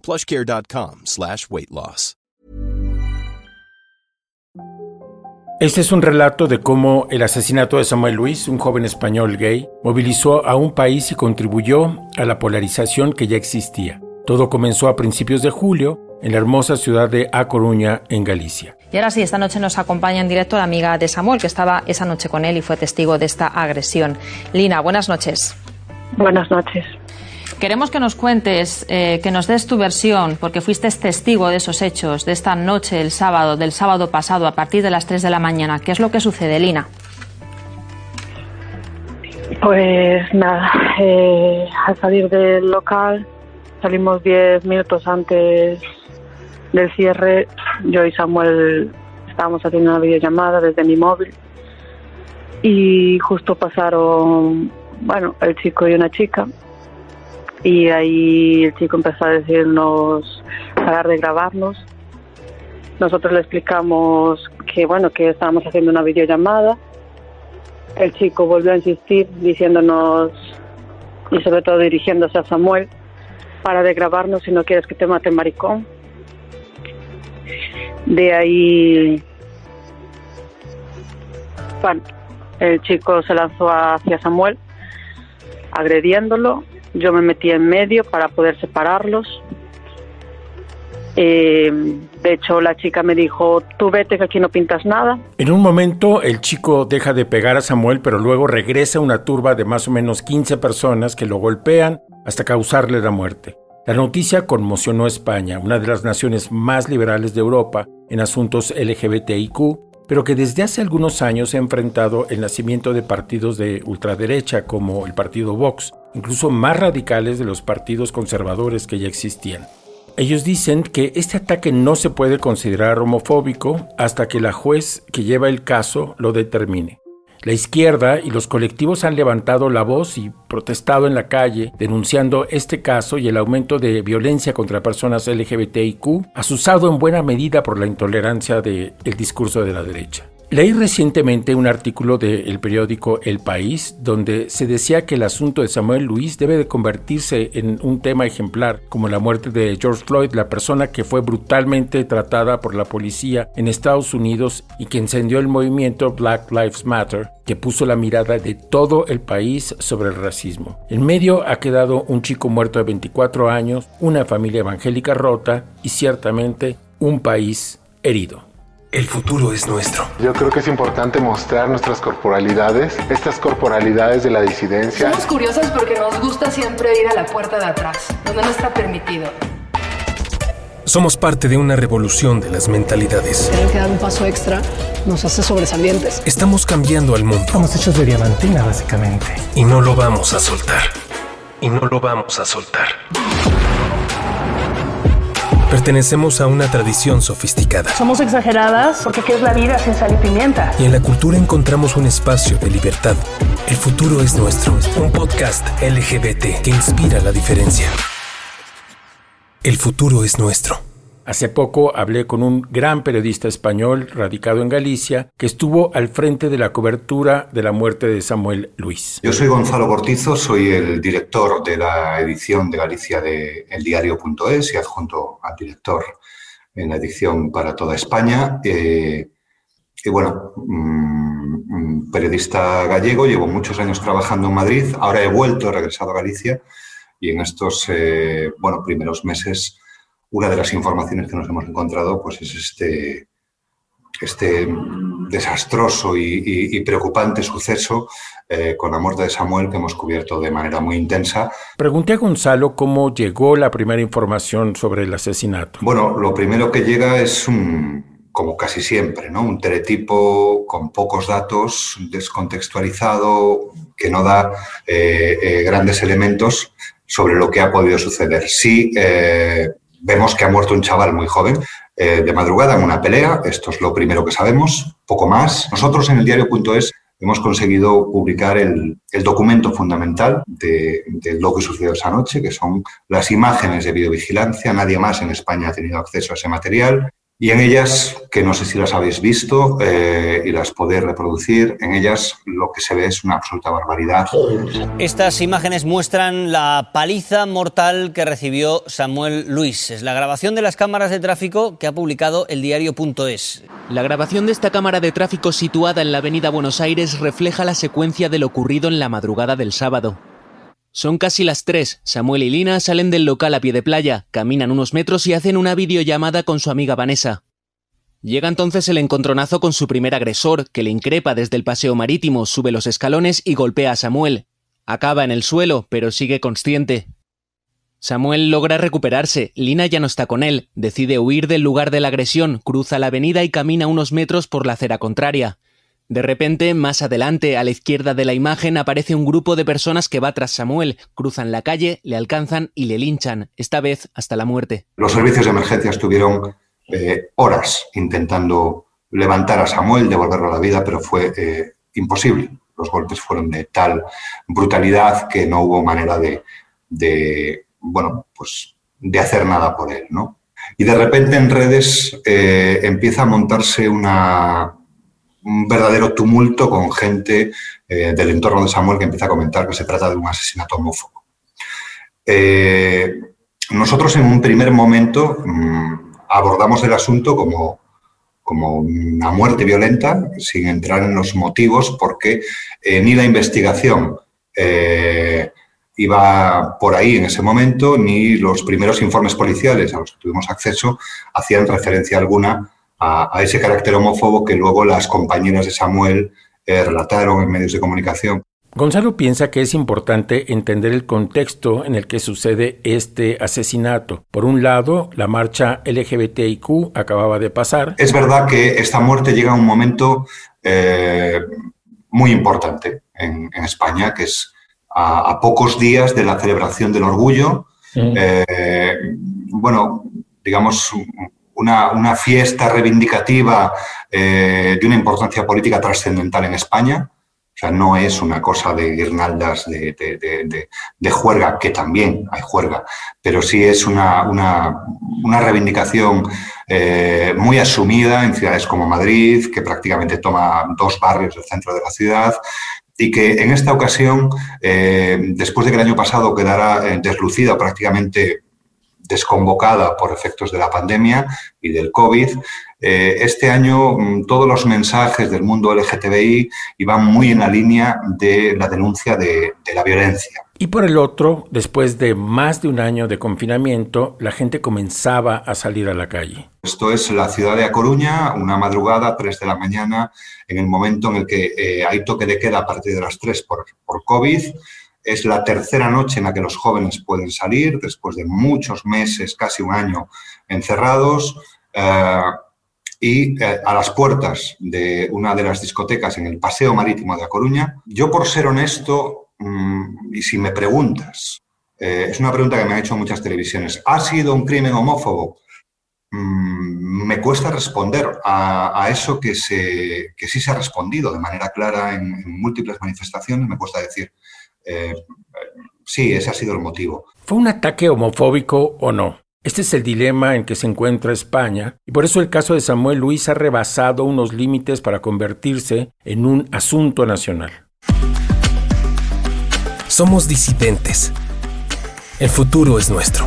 plushcare.com slash weight loss. Este es un relato de cómo el asesinato de Samuel Luis, un joven español gay, movilizó a un país y contribuyó a la polarización que ya existía. Todo comenzó a principios de julio en la hermosa ciudad de A Coruña, en Galicia. Y ahora sí, esta noche nos acompaña en directo la amiga de Samuel, que estaba esa noche con él y fue testigo de esta agresión. Lina, buenas noches. Buenas noches. Queremos que nos cuentes, eh, que nos des tu versión, porque fuiste testigo de esos hechos, de esta noche, el sábado, del sábado pasado, a partir de las 3 de la mañana. ¿Qué es lo que sucede, Lina? Pues nada, eh, al salir del local, salimos 10 minutos antes del cierre. Yo y Samuel estábamos haciendo una videollamada desde mi móvil y justo pasaron, bueno, el chico y una chica y ahí el chico empezó a decirnos parar de grabarnos. Nosotros le explicamos que bueno que estábamos haciendo una videollamada. El chico volvió a insistir diciéndonos y sobre todo dirigiéndose a Samuel para de grabarnos si no quieres que te mate maricón. De ahí bueno, el chico se lanzó hacia Samuel agrediéndolo yo me metí en medio para poder separarlos. Eh, de hecho, la chica me dijo, tú vete que aquí no pintas nada. En un momento el chico deja de pegar a Samuel, pero luego regresa una turba de más o menos 15 personas que lo golpean hasta causarle la muerte. La noticia conmocionó a España, una de las naciones más liberales de Europa en asuntos LGBTIQ, pero que desde hace algunos años ha enfrentado el nacimiento de partidos de ultraderecha como el partido Vox, incluso más radicales de los partidos conservadores que ya existían. Ellos dicen que este ataque no se puede considerar homofóbico hasta que la juez que lleva el caso lo determine. La izquierda y los colectivos han levantado la voz y protestado en la calle denunciando este caso y el aumento de violencia contra personas LGBTIQ, asusado en buena medida por la intolerancia del discurso de la derecha. Leí recientemente un artículo del periódico El País donde se decía que el asunto de Samuel Luis debe de convertirse en un tema ejemplar, como la muerte de George Floyd, la persona que fue brutalmente tratada por la policía en Estados Unidos y que encendió el movimiento Black Lives Matter, que puso la mirada de todo el país sobre el racismo. En medio ha quedado un chico muerto de 24 años, una familia evangélica rota y ciertamente un país herido. El futuro es nuestro. Yo creo que es importante mostrar nuestras corporalidades, estas corporalidades de la disidencia. Somos curiosas porque nos gusta siempre ir a la puerta de atrás, donde no está permitido. Somos parte de una revolución de las mentalidades. Tener que dar un paso extra nos hace sobresalientes. Estamos cambiando al mundo. Estamos hechos de diamantina, básicamente. Y no lo vamos a soltar. Y no lo vamos a soltar. Pertenecemos a una tradición sofisticada. Somos exageradas porque ¿qué es la vida sin sal y pimienta? Y en la cultura encontramos un espacio de libertad. El futuro es nuestro. Un podcast LGBT que inspira la diferencia. El futuro es nuestro. Hace poco hablé con un gran periodista español radicado en Galicia que estuvo al frente de la cobertura de la muerte de Samuel Luis. Yo soy Gonzalo Cortizo, soy el director de la edición de Galicia de eldiario.es y adjunto al director en la edición para toda España. Eh, y bueno, mm, periodista gallego, llevo muchos años trabajando en Madrid, ahora he vuelto, he regresado a Galicia y en estos eh, primeros meses una de las informaciones que nos hemos encontrado pues es este, este desastroso y, preocupante suceso eh, con la muerte de Samuel que hemos cubierto de manera muy intensa. Pregunté a Gonzalo cómo llegó la primera información sobre el asesinato. Bueno, lo primero que llega es un, como casi siempre, ¿no? un teletipo con pocos datos, descontextualizado, que no da eh, eh, grandes elementos sobre lo que ha podido suceder. Sí, vemos que ha muerto un chaval muy joven eh, de madrugada en una pelea, esto es lo primero que sabemos, poco más. Nosotros en el diario.es hemos conseguido publicar el, documento fundamental de, de, lo que sucedió esa noche, que son las imágenes de videovigilancia. Nadie más en España ha tenido acceso a ese material. Y en ellas, que no sé si las habéis visto eh, y las podéis reproducir, en ellas lo que se ve es una absoluta barbaridad. Estas imágenes muestran la paliza mortal que recibió Samuel Luis. Es la grabación de las cámaras de tráfico que ha publicado el diario.es. La grabación de esta cámara de tráfico situada en la avenida Buenos Aires refleja la secuencia de lo ocurrido en la madrugada del sábado. Son casi las tres. Samuel y Lina salen del local a pie de playa, caminan unos metros y hacen una videollamada con su amiga Vanessa. Llega entonces el encontronazo con su primer agresor, que le increpa desde el paseo marítimo, sube los escalones y golpea a Samuel. Acaba en el suelo, pero sigue consciente. Samuel logra recuperarse, Lina ya no está con él, decide huir del lugar de la agresión, cruza la avenida y camina unos metros por la acera contraria. De repente, más adelante, a la izquierda de la imagen, aparece un grupo de personas que va tras Samuel, cruzan la calle, le alcanzan y le linchan, esta vez hasta la muerte. Los servicios de emergencia estuvieron eh, horas intentando levantar a Samuel, devolverlo a la vida, pero fue eh, imposible. Los golpes fueron de tal brutalidad que no hubo manera de, bueno, pues de hacer nada por él, ¿no? Y de repente en redes eh, empieza a montarse una, un verdadero tumulto con gente eh, del entorno de Samuel que empieza a comentar que se trata de un asesinato homófobo. Eh, nosotros en un primer momento mm, abordamos el asunto como, como una muerte violenta, sin entrar en los motivos, porque eh, ni la investigación iba por ahí en ese momento, ni los primeros informes policiales a los que tuvimos acceso hacían referencia alguna a, ese carácter homófobo que luego las compañeras de Samuel eh, relataron en medios de comunicación. Gonzalo piensa que es importante entender el contexto en el que sucede este asesinato. Por un lado, la marcha LGBTIQ acababa de pasar. Es verdad que esta muerte llega a un momento eh, muy importante en, España, que es a, pocos días de la celebración del orgullo. Eh, bueno, digamos, una, fiesta reivindicativa eh, de una importancia política trascendental en España. O sea, no es una cosa de guirnaldas de, juerga, que también hay juerga, pero sí es una, reivindicación eh, muy asumida en ciudades como Madrid, que prácticamente toma dos barrios del centro de la ciudad, y que en esta ocasión, eh, después de que el año pasado quedara deslucida prácticamente desconvocada por efectos de la pandemia y del COVID. Eh, este año mm, todos los mensajes del mundo LGTBI iban muy en la línea de la denuncia de, la violencia. Y por el otro, después de más de un año de confinamiento, la gente comenzaba a salir a la calle. Esto es la ciudad de A Coruña, una madrugada, 3 de la mañana, en el momento en el que eh, hay toque de queda a partir de las 3 por, por COVID. Es la tercera noche en la que los jóvenes pueden salir, después de muchos meses, casi un año encerrados. Eh, y eh, a las puertas de una de las discotecas en el Paseo Marítimo de A Coruña. Yo, por ser honesto, mm, y si me preguntas, eh, es una pregunta que me han hecho muchas televisiones, ¿ha sido un crimen homófobo? Mm, me cuesta responder a, eso que, se, que, sí se ha respondido de manera clara en, en múltiples manifestaciones, me cuesta decir, eh, sí, ese ha sido el motivo. ¿Fue un ataque homofóbico o no? Este es el dilema en que se encuentra España y por eso el caso de Samuel Luis ha rebasado unos límites para convertirse en un asunto nacional. Somos disidentes. El futuro es nuestro.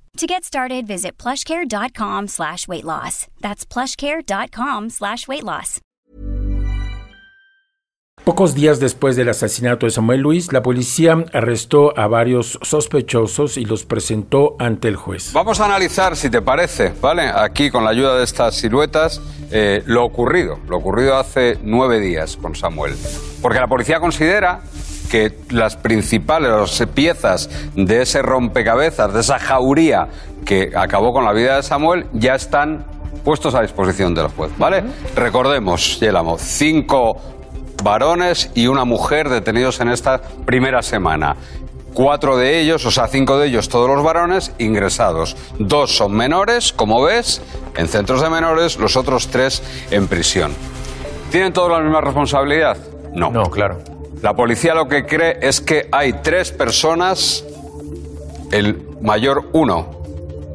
To get started, visit plushcare.com slash weight loss. That's plushcare.com slash weight loss. Pocos días después del asesinato de Samuel Luis, la policía arrestó a varios sospechosos y los presentó ante el juez. Vamos a analizar, si te parece, ¿vale? Aquí, con la ayuda de estas siluetas, eh, lo ocurrido. Lo ocurrido hace nueve días con Samuel. Porque la policía considera que las principales piezas de ese rompecabezas, de esa jauría que acabó con la vida de Samuel, ya están puestos a disposición del juez, ¿vale? Recordemos, Yelamo, cinco varones y una mujer detenidos en esta primera semana. Cuatro de ellos, o sea, cinco de ellos, todos los varones, ingresados. Dos son menores, como ves, en centros de menores, los otros tres en prisión. ¿Tienen todos la misma responsabilidad? No. No, claro. La policía lo que cree es que hay tres personas, el mayor uno,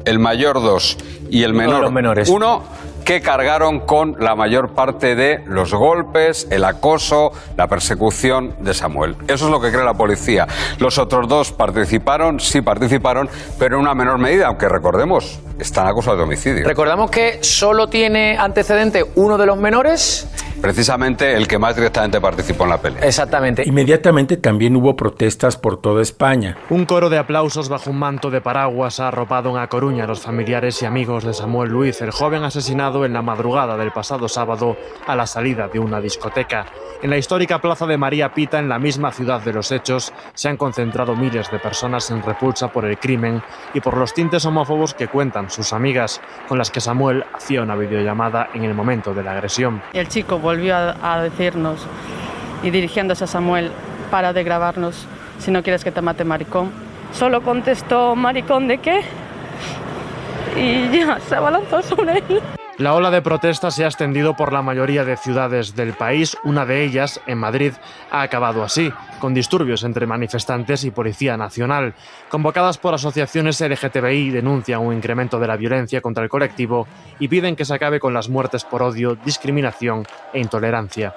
el mayor dos y el menor menores. uno, que cargaron con la mayor parte de los golpes, el acoso, la persecución de Samuel. Eso es lo que cree la policía. Los otros dos participaron, sí participaron, pero en una menor medida, aunque recordemos, están acusados de homicidio. Recordamos que solo tiene antecedente uno de los menores. Precisamente el que más directamente participó en la pelea. Exactamente. Inmediatamente también hubo protestas por toda España. Un coro de aplausos bajo un manto de paraguas ha arropado en A Coruña a los familiares y amigos de Samuel Luis, el joven asesinado en la madrugada del pasado sábado a la salida de una discoteca. En la histórica plaza de María Pita, en la misma ciudad de los hechos, se han concentrado miles de personas en repulsa por el crimen y por los tintes homófobos que cuentan sus amigas, con las que Samuel hacía una videollamada en el momento de la agresión. El chico volvió a, decirnos, y dirigiéndose a Samuel, para de grabarnos, si no quieres que te mate maricón. Solo contestó, maricón de qué? Y ya se abalanzó sobre él. La ola de protestas se ha extendido por la mayoría de ciudades del país. Una de ellas, en Madrid, ha acabado así, con disturbios entre manifestantes y Policía Nacional. Convocadas por asociaciones LGTBI, denuncian un incremento de la violencia contra el colectivo y piden que se acabe con las muertes por odio, discriminación e intolerancia.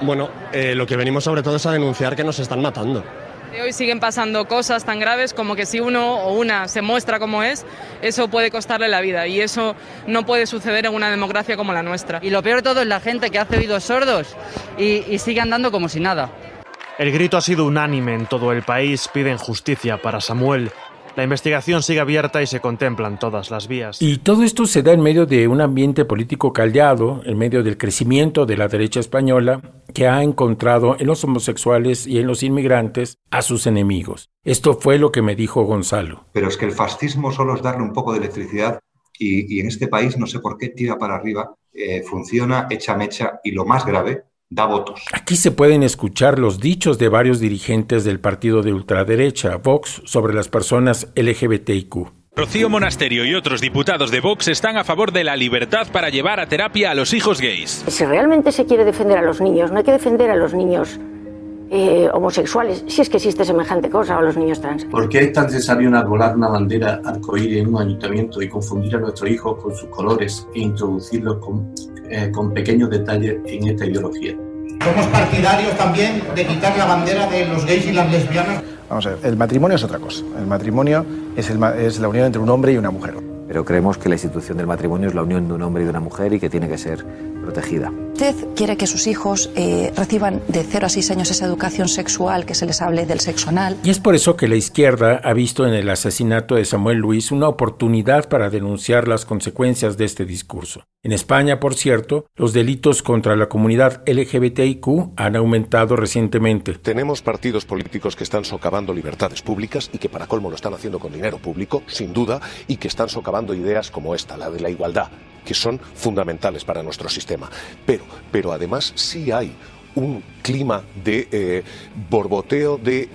Bueno, eh, lo que venimos sobre todo es a denunciar que nos están matando. Hoy siguen pasando cosas tan graves como que si uno o una se muestra como es, eso puede costarle la vida y eso no puede suceder en una democracia como la nuestra. Y lo peor de todo es la gente que hace oídos sordos y, y sigue andando como si nada. El grito ha sido unánime en todo el país, piden justicia para Samuel. La investigación sigue abierta y se contemplan todas las vías. Y todo esto se da en medio de un ambiente político callado, en medio del crecimiento de la derecha española, que ha encontrado en los homosexuales y en los inmigrantes a sus enemigos. Esto fue lo que me dijo Gonzalo. Pero es que el fascismo solo es darle un poco de electricidad y, y en este país no sé por qué tira para arriba, eh, funciona, echa mecha y lo más grave, da votos. Aquí se pueden escuchar los dichos de varios dirigentes del partido de ultraderecha, Vox, sobre las personas LGBTIQ. Rocío Monasterio y otros diputados de Vox están a favor de la libertad para llevar a terapia a los hijos gays. Si realmente se quiere defender a los niños, no hay que defender a los niños eh, homosexuales, si es que existe semejante cosa, o a los niños trans. ¿Por qué es tan necesario enarbolar una bandera arcoíris en un ayuntamiento y confundir a nuestros hijos con sus colores e introducirlos con, eh, con pequeños detalles en esta ideología? Somos partidarios también de quitar la bandera de los gays y las lesbianas. Vamos a ver, el matrimonio es otra cosa. El matrimonio es, el, es la unión entre un hombre y una mujer. Pero creemos que la institución del matrimonio es la unión de un hombre y de una mujer y que tiene que ser protegida. ¿Usted quiere que sus hijos eh, reciban de 0 a 6 años esa educación sexual, que se les hable del sexo anal? Y es por eso que la izquierda ha visto en el asesinato de Samuel Luis una oportunidad para denunciar las consecuencias de este discurso. En España, por cierto, los delitos contra la comunidad LGBTIQ han aumentado recientemente. Tenemos partidos políticos que están socavando libertades públicas y que para colmo lo están haciendo con dinero público, sin duda, y que están socavando ideas como esta, la de la igualdad, que son fundamentales para nuestro sistema. Pero, pero además sí hay un clima de eh, borboteo de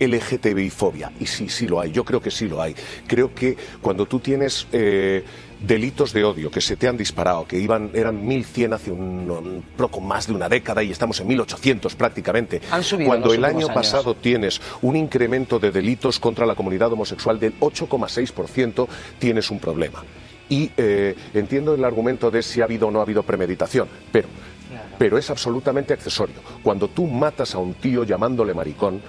LGTBI-fobia. Y sí, sí lo hay. Yo creo que sí lo hay. Creo que cuando tú tienes eh, delitos de odio que se te han disparado, que iban, eran 1.100 hace un, un, poco más de una década y estamos en 1.800 prácticamente. Han subido cuando el año años. pasado tienes un incremento de delitos contra la comunidad homosexual del 8,6%, tienes un problema. Y eh, entiendo el argumento de si ha habido o no ha habido premeditación, pero, pero es absolutamente accesorio. Cuando tú matas a un tío llamándole maricón,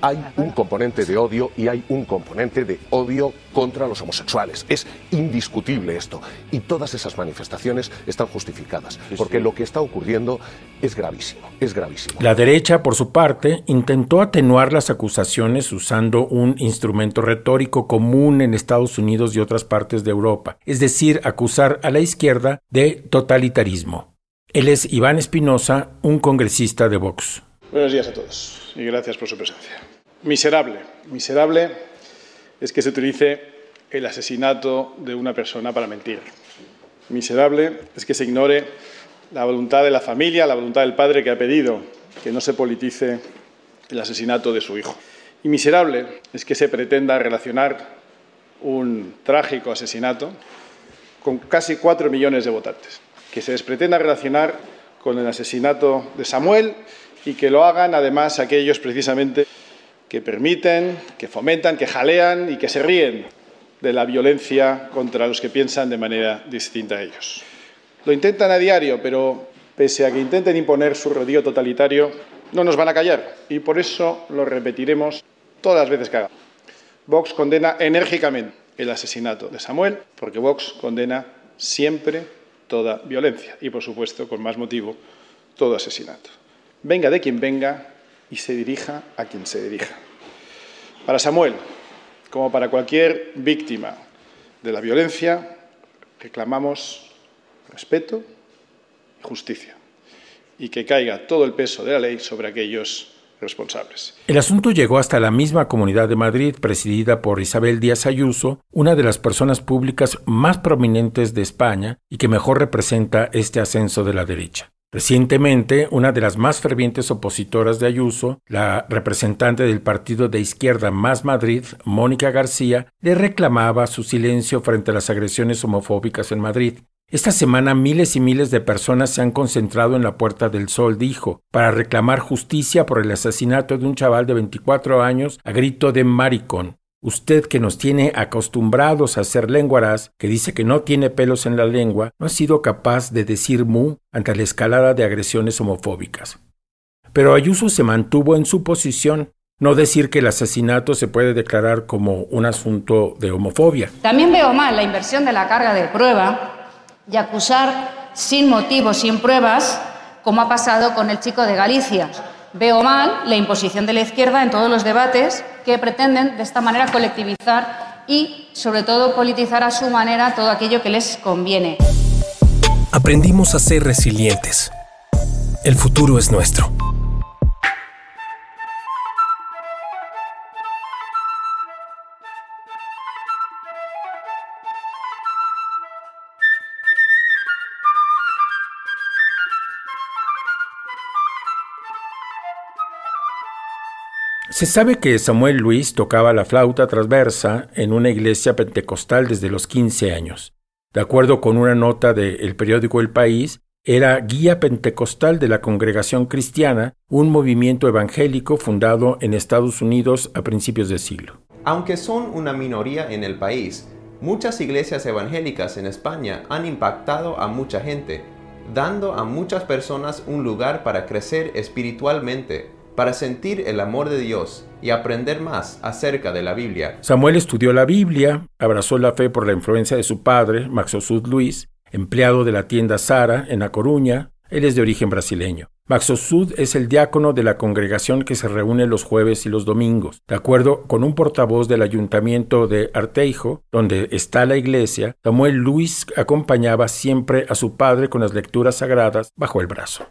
hay un componente de odio y hay un componente de odio contra los homosexuales. Es indiscutible esto. Y todas esas manifestaciones están justificadas, porque lo que está ocurriendo es gravísimo, es gravísimo. La derecha, por su parte, intentó atenuar las acusaciones usando un instrumento retórico común en Estados Unidos y otras partes de Europa, es decir, acusar a la izquierda de totalitarismo. Él es Iván Espinosa, un congresista de Vox. Buenos días a todos y gracias por su presencia. Miserable, miserable es que se utilice el asesinato de una persona para mentir. Miserable es que se ignore la voluntad de la familia, la voluntad del padre que ha pedido que no se politice el asesinato de su hijo. Y miserable es que se pretenda relacionar un trágico asesinato con casi cuatro millones de votantes. Que se les pretenda relacionar con el asesinato de Samuel y que lo hagan además aquellos precisamente que permiten, que fomentan, que jalean y que se ríen de la violencia contra los que piensan de manera distinta a ellos. Lo intentan a diario, pero pese a que intenten imponer su rodillo totalitario, no nos van a callar y por eso lo repetiremos todas las veces que hagamos. Vox condena enérgicamente el asesinato de Samuel, porque Vox condena siempre toda violencia y, por supuesto, con más motivo, todo asesinato venga de quien venga y se dirija a quien se dirija. Para Samuel, como para cualquier víctima de la violencia, reclamamos respeto y justicia y que caiga todo el peso de la ley sobre aquellos responsables. El asunto llegó hasta la misma Comunidad de Madrid, presidida por Isabel Díaz Ayuso, una de las personas públicas más prominentes de España y que mejor representa este ascenso de la derecha. Recientemente, una de las más fervientes opositoras de Ayuso, la representante del partido de izquierda Más Madrid, Mónica García, le reclamaba su silencio frente a las agresiones homofóbicas en Madrid. Esta semana miles y miles de personas se han concentrado en la Puerta del Sol, dijo, para reclamar justicia por el asesinato de un chaval de 24 años a grito de maricón. Usted que nos tiene acostumbrados a hacer lenguaraz, que dice que no tiene pelos en la lengua, no ha sido capaz de decir mu ante la escalada de agresiones homofóbicas. Pero Ayuso se mantuvo en su posición, no decir que el asesinato se puede declarar como un asunto de homofobia. También veo mal la inversión de la carga de prueba y acusar sin motivos, sin pruebas, como ha pasado con el chico de Galicia. Veo mal la imposición de la izquierda en todos los debates que pretenden de esta manera colectivizar y, sobre todo, politizar a su manera todo aquello que les conviene. Aprendimos a ser resilientes. El futuro es nuestro. Se sabe que Samuel Luis tocaba la flauta transversa en una iglesia pentecostal desde los 15 años. De acuerdo con una nota del periódico El País, era guía pentecostal de la Congregación Cristiana, un movimiento evangélico fundado en Estados Unidos a principios de siglo. Aunque son una minoría en el país, muchas iglesias evangélicas en España han impactado a mucha gente, dando a muchas personas un lugar para crecer espiritualmente para sentir el amor de Dios y aprender más acerca de la Biblia. Samuel estudió la Biblia, abrazó la fe por la influencia de su padre, Maxosud Luis, empleado de la tienda Sara en A Coruña. Él es de origen brasileño. Maxosud es el diácono de la congregación que se reúne los jueves y los domingos. De acuerdo con un portavoz del ayuntamiento de Arteijo, donde está la iglesia, Samuel Luis acompañaba siempre a su padre con las lecturas sagradas bajo el brazo.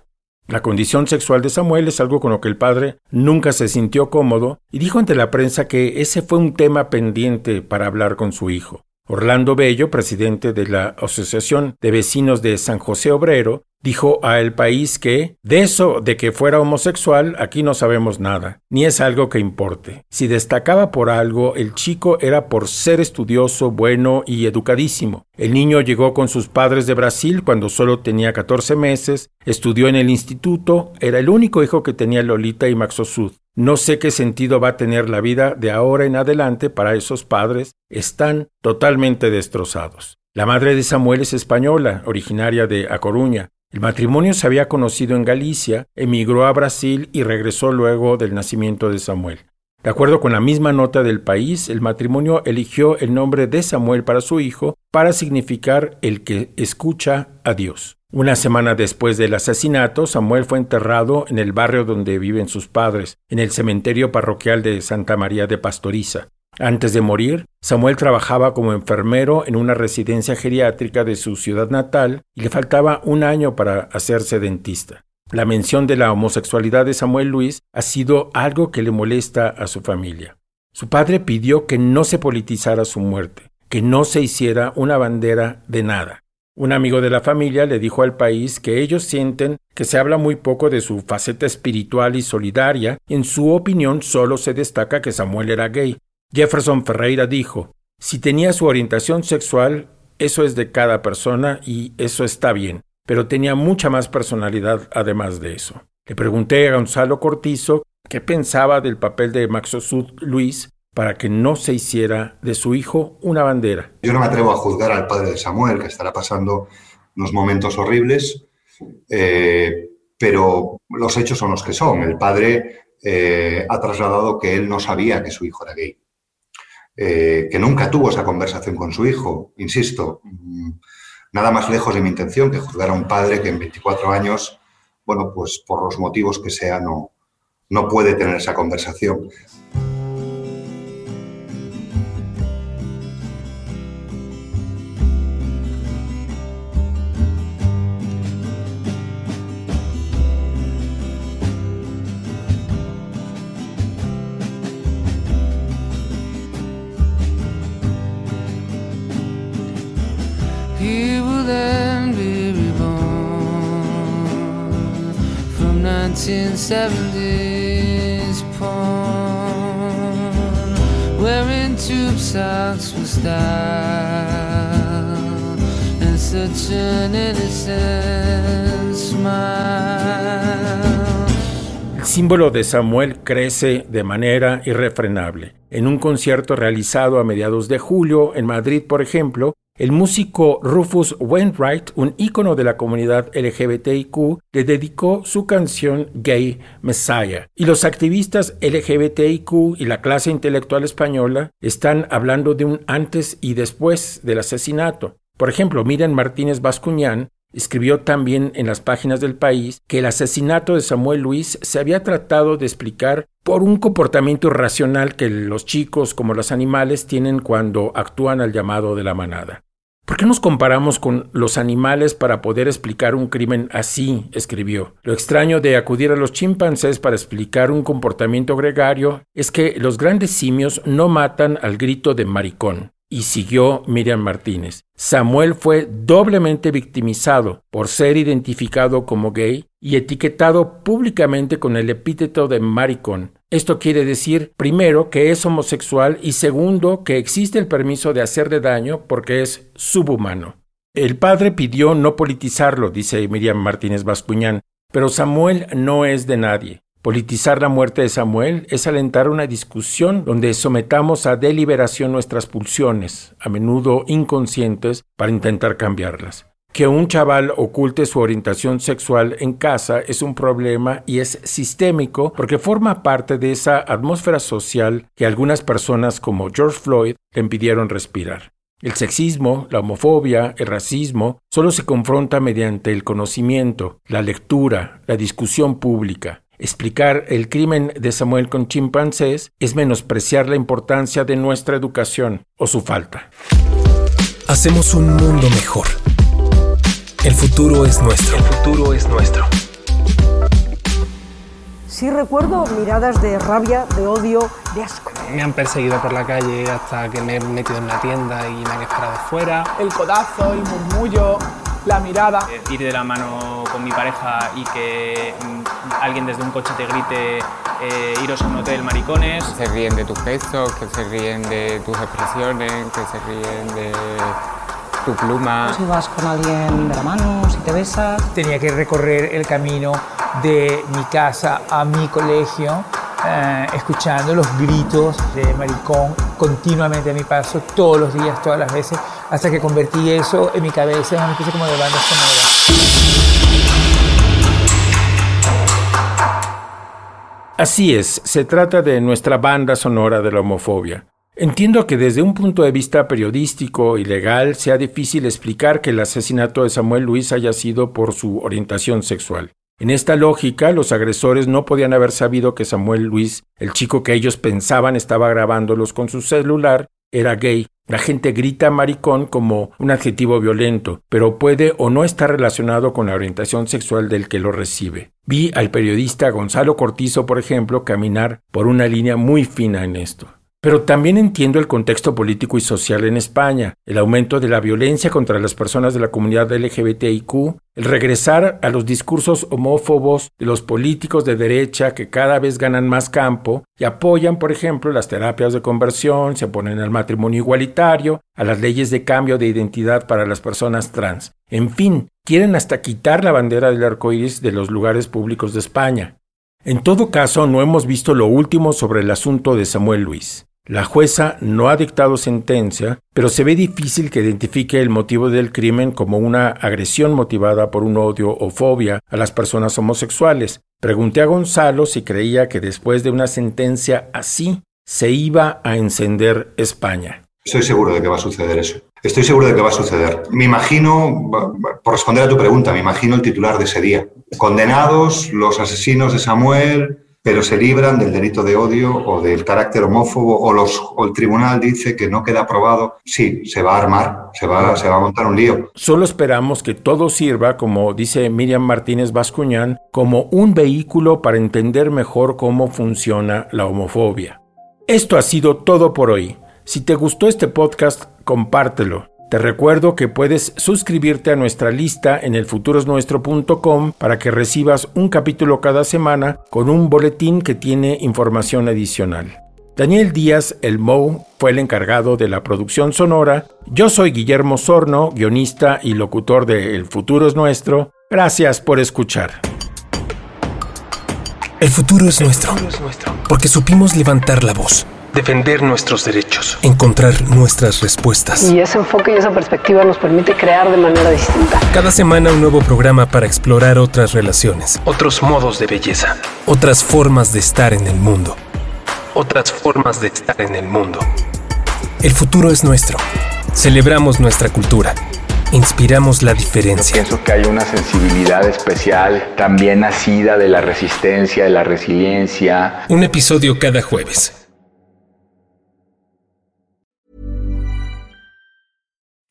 La condición sexual de Samuel es algo con lo que el padre nunca se sintió cómodo y dijo ante la prensa que ese fue un tema pendiente para hablar con su hijo. Orlando Bello, presidente de la Asociación de Vecinos de San José Obrero, dijo a El País que de eso de que fuera homosexual aquí no sabemos nada, ni es algo que importe. Si destacaba por algo, el chico era por ser estudioso, bueno y educadísimo. El niño llegó con sus padres de Brasil cuando solo tenía 14 meses, estudió en el instituto, era el único hijo que tenía Lolita y Maxosud. No sé qué sentido va a tener la vida de ahora en adelante para esos padres, están totalmente destrozados. La madre de Samuel es española, originaria de A Coruña. El matrimonio se había conocido en Galicia, emigró a Brasil y regresó luego del nacimiento de Samuel. De acuerdo con la misma nota del país, el matrimonio eligió el nombre de Samuel para su hijo para significar el que escucha a Dios. Una semana después del asesinato, Samuel fue enterrado en el barrio donde viven sus padres, en el cementerio parroquial de Santa María de Pastoriza. Antes de morir, Samuel trabajaba como enfermero en una residencia geriátrica de su ciudad natal y le faltaba un año para hacerse dentista. La mención de la homosexualidad de Samuel Luis ha sido algo que le molesta a su familia. Su padre pidió que no se politizara su muerte, que no se hiciera una bandera de nada. Un amigo de la familia le dijo al país que ellos sienten que se habla muy poco de su faceta espiritual y solidaria, en su opinión solo se destaca que Samuel era gay, Jefferson Ferreira dijo, si tenía su orientación sexual, eso es de cada persona y eso está bien, pero tenía mucha más personalidad además de eso. Le pregunté a Gonzalo Cortizo qué pensaba del papel de Maxosud Luis para que no se hiciera de su hijo una bandera. Yo no me atrevo a juzgar al padre de Samuel, que estará pasando unos momentos horribles, eh, pero los hechos son los que son. El padre eh, ha trasladado que él no sabía que su hijo era gay. Eh, que nunca tuvo esa conversación con su hijo, insisto, mm, nada más lejos de mi intención que juzgar a un padre que en 24 años, bueno, pues por los motivos que sea, no, no puede tener esa conversación. El símbolo de Samuel crece de manera irrefrenable. En un concierto realizado a mediados de julio en Madrid, por ejemplo, el músico Rufus Wainwright, un ícono de la comunidad LGBTIQ, le dedicó su canción Gay Messiah. Y los activistas LGBTIQ y la clase intelectual española están hablando de un antes y después del asesinato. Por ejemplo, Miriam Martínez Bascuñán escribió también en las páginas del país que el asesinato de Samuel Luis se había tratado de explicar por un comportamiento irracional que los chicos como los animales tienen cuando actúan al llamado de la manada. ¿Por qué nos comparamos con los animales para poder explicar un crimen así? escribió. Lo extraño de acudir a los chimpancés para explicar un comportamiento gregario es que los grandes simios no matan al grito de maricón. Y siguió Miriam Martínez. Samuel fue doblemente victimizado por ser identificado como gay y etiquetado públicamente con el epíteto de maricón. Esto quiere decir, primero, que es homosexual y segundo, que existe el permiso de hacerle daño porque es subhumano. El padre pidió no politizarlo, dice Miriam Martínez Bascuñán, pero Samuel no es de nadie. Politizar la muerte de Samuel es alentar una discusión donde sometamos a deliberación nuestras pulsiones, a menudo inconscientes, para intentar cambiarlas. Que un chaval oculte su orientación sexual en casa es un problema y es sistémico porque forma parte de esa atmósfera social que algunas personas como George Floyd le impidieron respirar. El sexismo, la homofobia, el racismo solo se confronta mediante el conocimiento, la lectura, la discusión pública. Explicar el crimen de Samuel con chimpancés es menospreciar la importancia de nuestra educación o su falta. Hacemos un mundo mejor. El futuro es nuestro. El futuro es nuestro. Sí recuerdo miradas de rabia, de odio, de asco. Me han perseguido por la calle hasta que me he metido en la tienda y me han esperado fuera. El codazo, el murmullo, la mirada. Eh, ir de la mano con mi pareja y que mm, alguien desde un coche te grite eh, iros a un hotel maricones. Se ríen de tus gestos, que se ríen de tus expresiones, que se ríen de tu pluma. Si vas con alguien de la mano, si te besas. Tenía que recorrer el camino de mi casa a mi colegio, eh, escuchando los gritos de maricón continuamente a mi paso, todos los días, todas las veces, hasta que convertí eso en mi cabeza en una especie como de banda sonora. Así es, se trata de nuestra banda sonora de la homofobia. Entiendo que desde un punto de vista periodístico y legal sea difícil explicar que el asesinato de Samuel Luis haya sido por su orientación sexual. En esta lógica, los agresores no podían haber sabido que Samuel Luis, el chico que ellos pensaban estaba grabándolos con su celular, era gay. La gente grita maricón como un adjetivo violento, pero puede o no estar relacionado con la orientación sexual del que lo recibe. Vi al periodista Gonzalo Cortizo, por ejemplo, caminar por una línea muy fina en esto. Pero también entiendo el contexto político y social en España, el aumento de la violencia contra las personas de la comunidad LGBTIQ, el regresar a los discursos homófobos de los políticos de derecha que cada vez ganan más campo y apoyan, por ejemplo, las terapias de conversión, se oponen al matrimonio igualitario, a las leyes de cambio de identidad para las personas trans. En fin, quieren hasta quitar la bandera del arco iris de los lugares públicos de España. En todo caso, no hemos visto lo último sobre el asunto de Samuel Luis. La jueza no ha dictado sentencia, pero se ve difícil que identifique el motivo del crimen como una agresión motivada por un odio o fobia a las personas homosexuales. Pregunté a Gonzalo si creía que después de una sentencia así se iba a encender España. Estoy seguro de que va a suceder eso. Estoy seguro de que va a suceder. Me imagino, por responder a tu pregunta, me imagino el titular de ese día. Condenados los asesinos de Samuel, pero se libran del delito de odio o del carácter homófobo o, los, el tribunal dice que no queda aprobado, sí, se va a armar, se va, se va a montar un lío. Solo esperamos que todo sirva, como dice Miriam Martínez Bascuñán, como un vehículo para entender mejor cómo funciona la homofobia. Esto ha sido todo por hoy. Si te gustó este podcast, compártelo. Te recuerdo que puedes suscribirte a nuestra lista en elfuturosnuestro.com para que recibas un capítulo cada semana con un boletín que tiene información adicional. Daniel Díaz, el Mo, fue el encargado de la producción sonora. Yo soy Guillermo Sorno, guionista y locutor de El futuro es nuestro. Gracias por escuchar. El futuro es nuestro, porque supimos levantar la voz defender nuestros derechos, encontrar nuestras respuestas. Y ese enfoque y esa perspectiva nos permite crear de manera distinta. Cada semana un nuevo programa para explorar otras relaciones, otros modos de belleza, otras formas de estar en el mundo, otras formas de estar en el mundo. El futuro es nuestro. Celebramos nuestra cultura. Inspiramos la diferencia. pienso que hay una sensibilidad especial, también nacida de la resistencia, de la resiliencia. Un episodio cada jueves.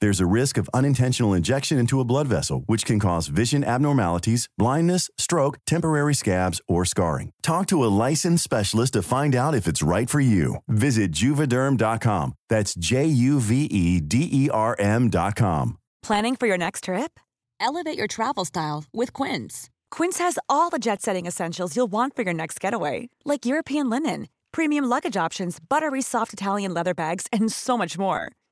There's a risk of unintentional injection into a blood vessel, which can cause vision abnormalities, blindness, stroke, temporary scabs, or scarring. Talk to a licensed specialist to find out if it's right for you. Visit juvederm.com. That's J U V E D E R M.com. Planning for your next trip? Elevate your travel style with Quince. Quince has all the jet setting essentials you'll want for your next getaway, like European linen, premium luggage options, buttery soft Italian leather bags, and so much more.